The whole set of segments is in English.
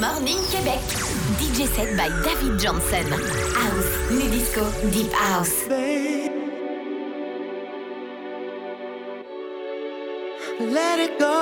Morning Québec. DJ set by David Johnson. House, new disco, deep house. Let it go,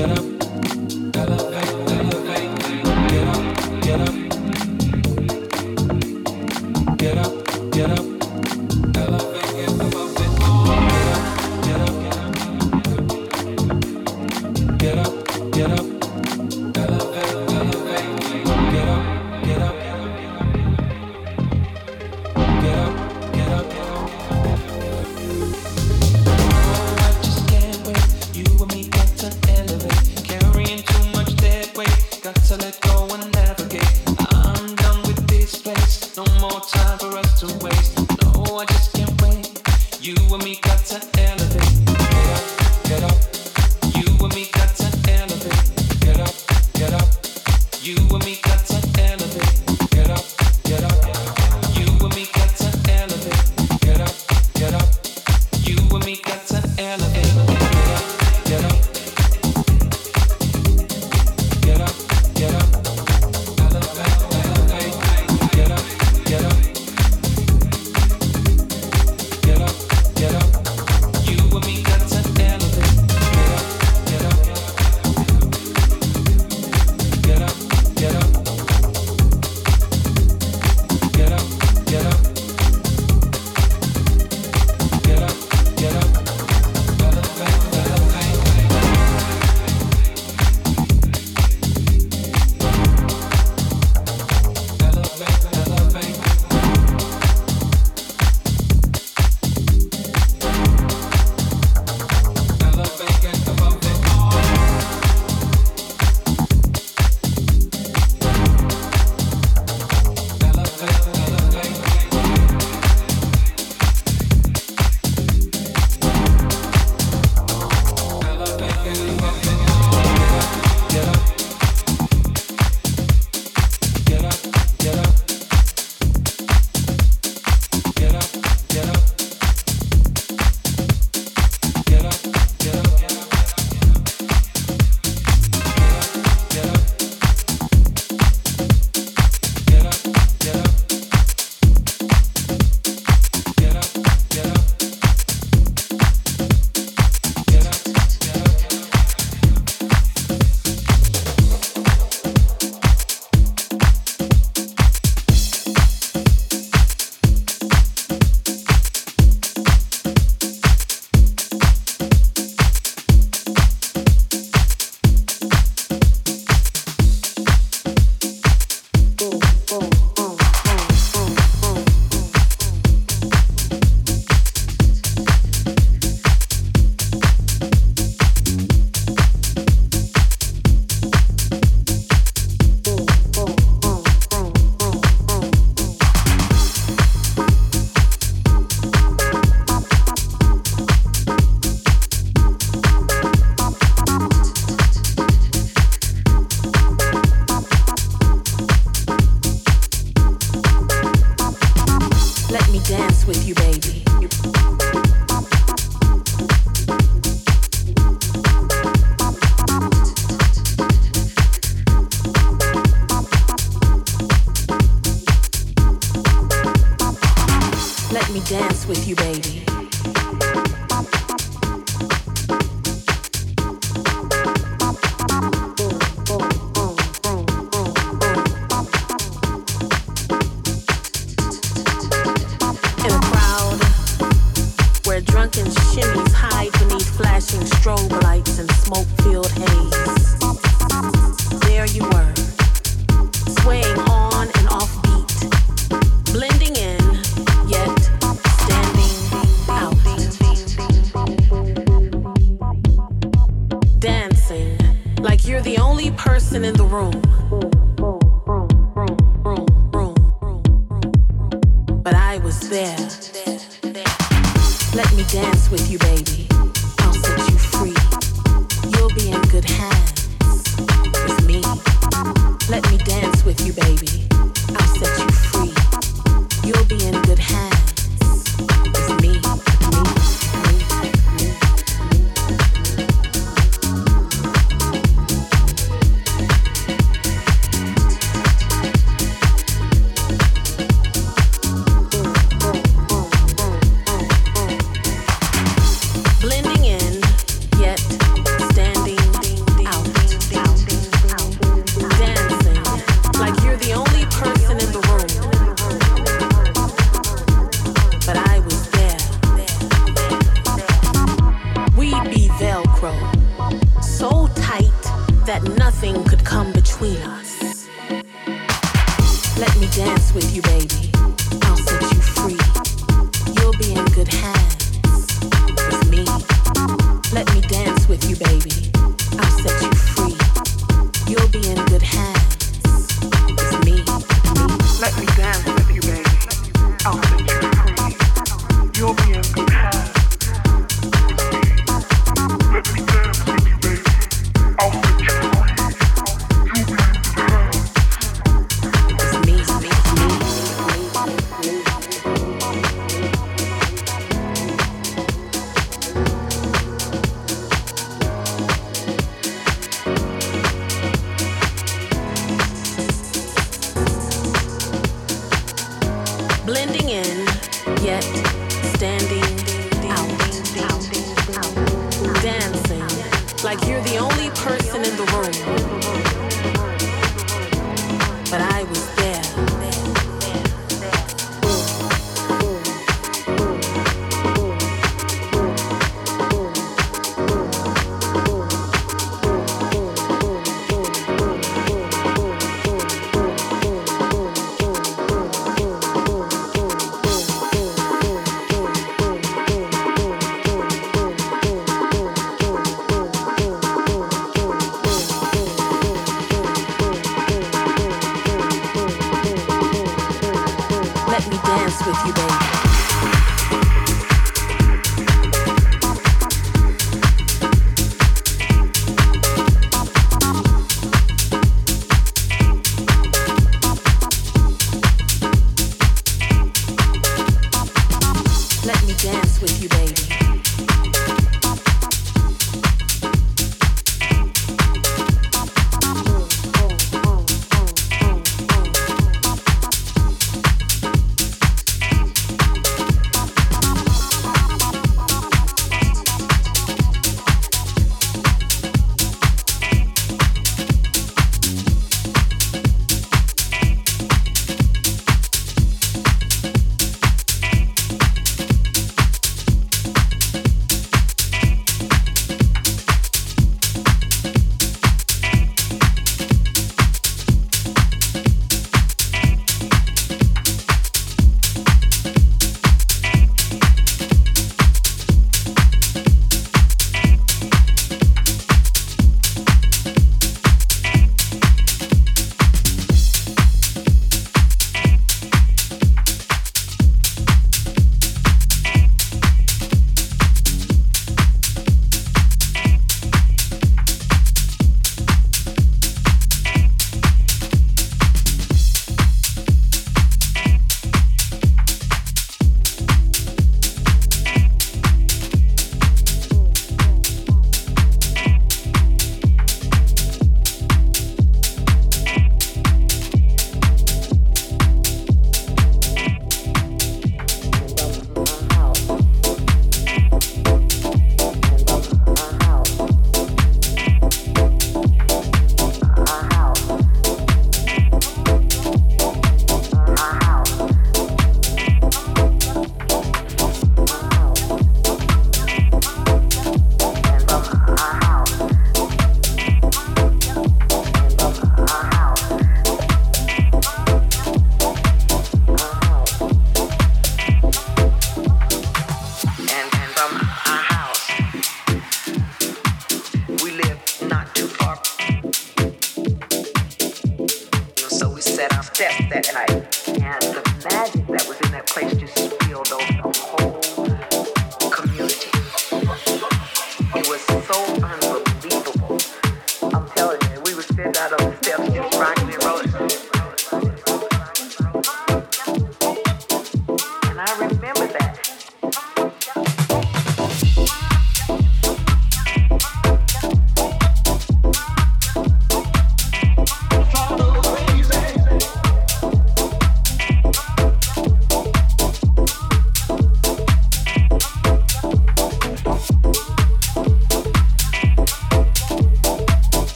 get up. I'll set you free. You'll be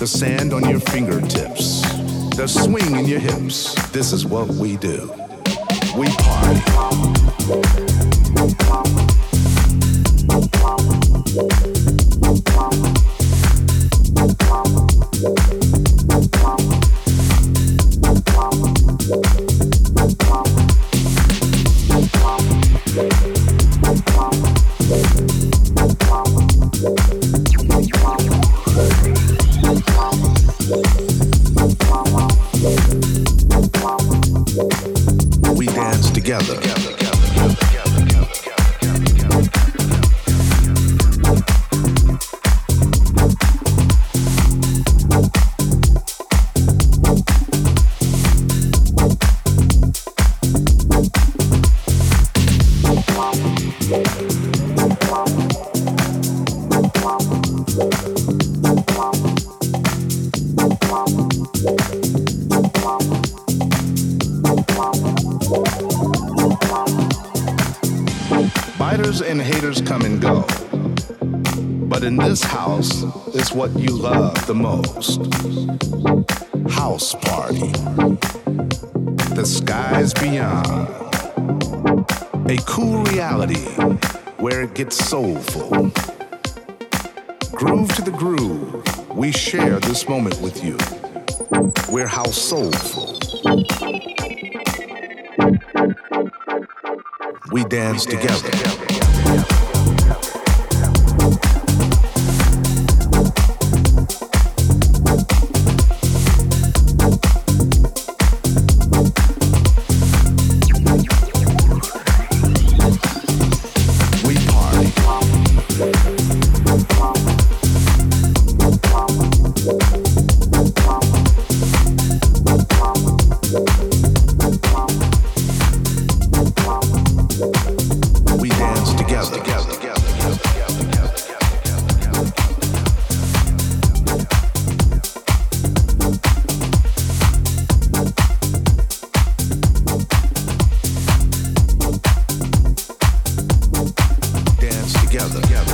the sand on your fingertips, the swing in your hips. This is what we do. The. House party. The skies beyond. A cool reality where it gets soulful. Groove to the groove. We share this moment with you. We're house soulful. We dance together. together. together.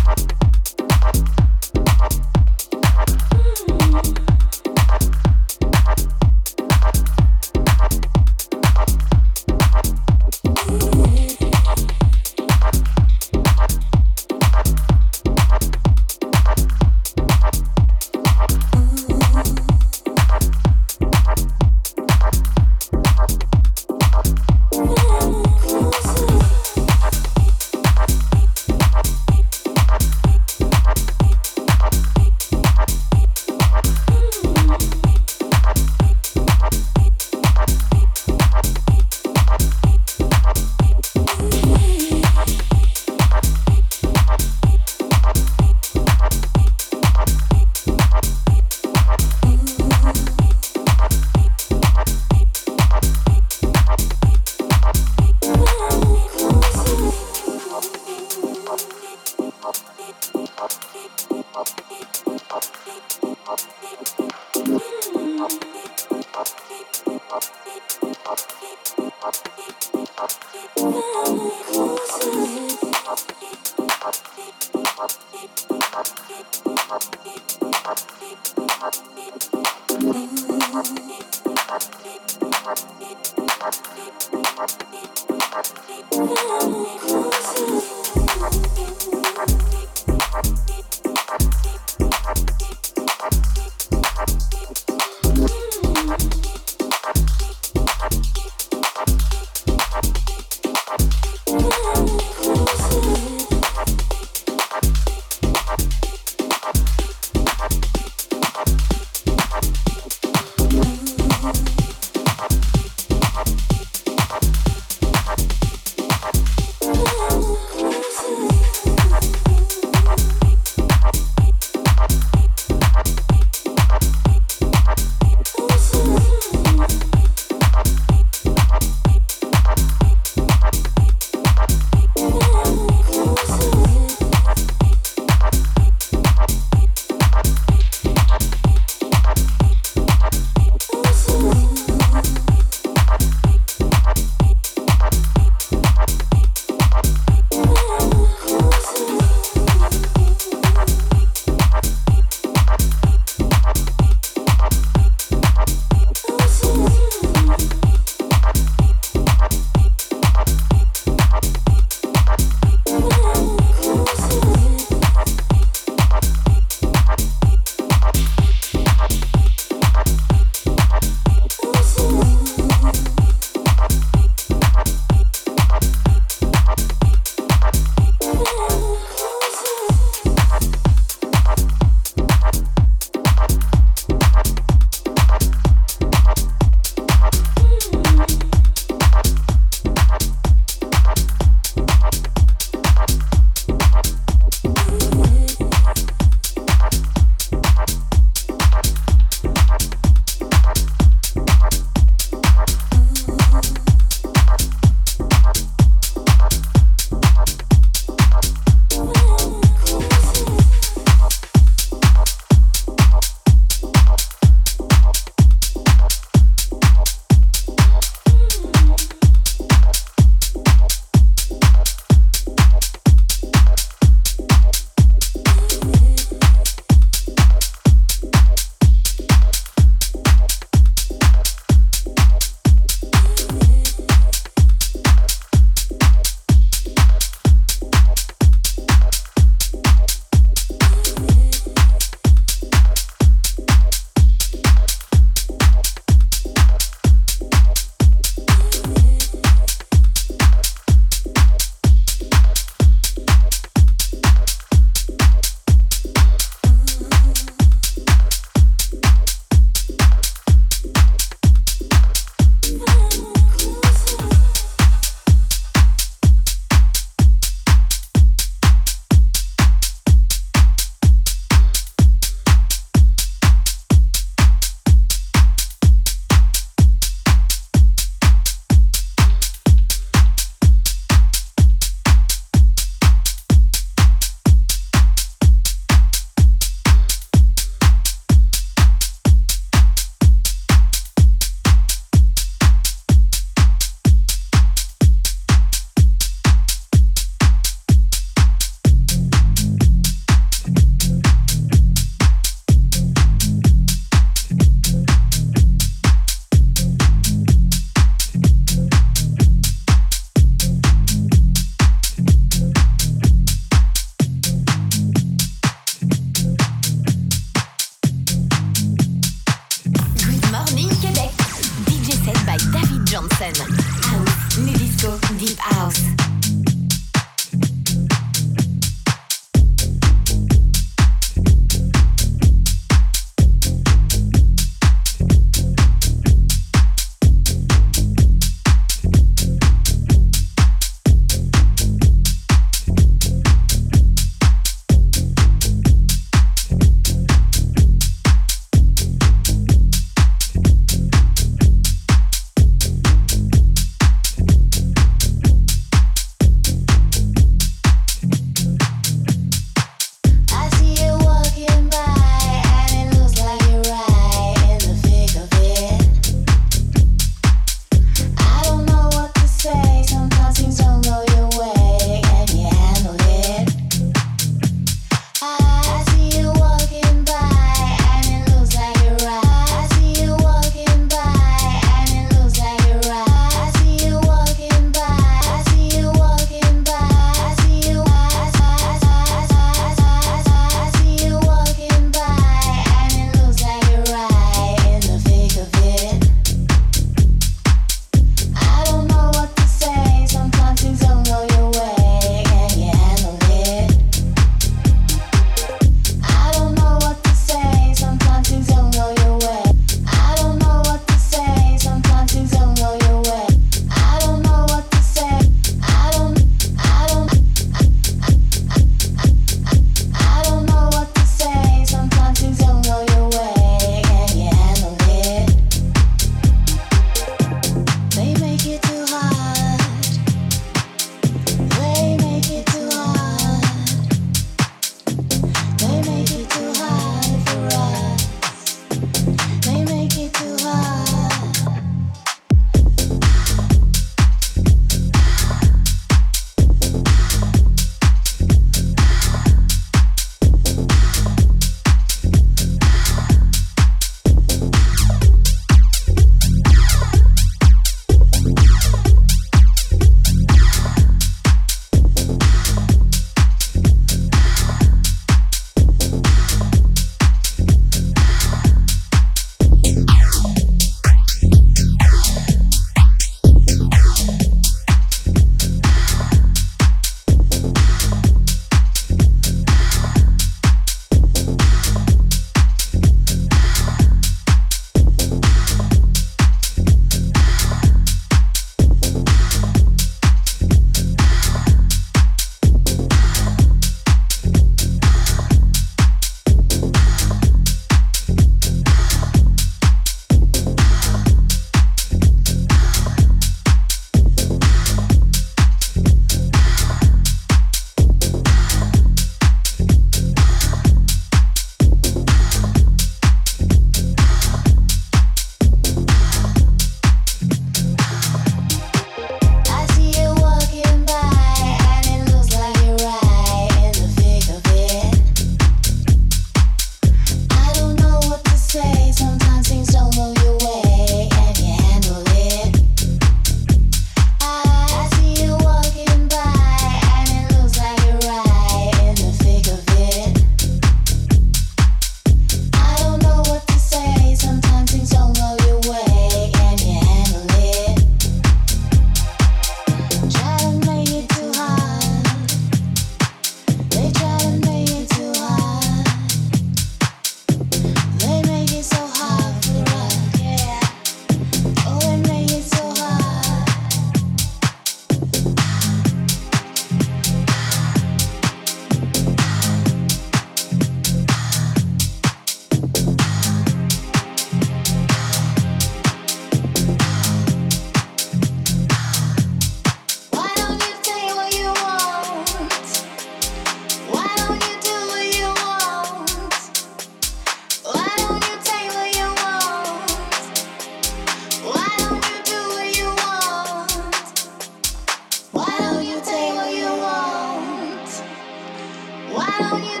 down, you.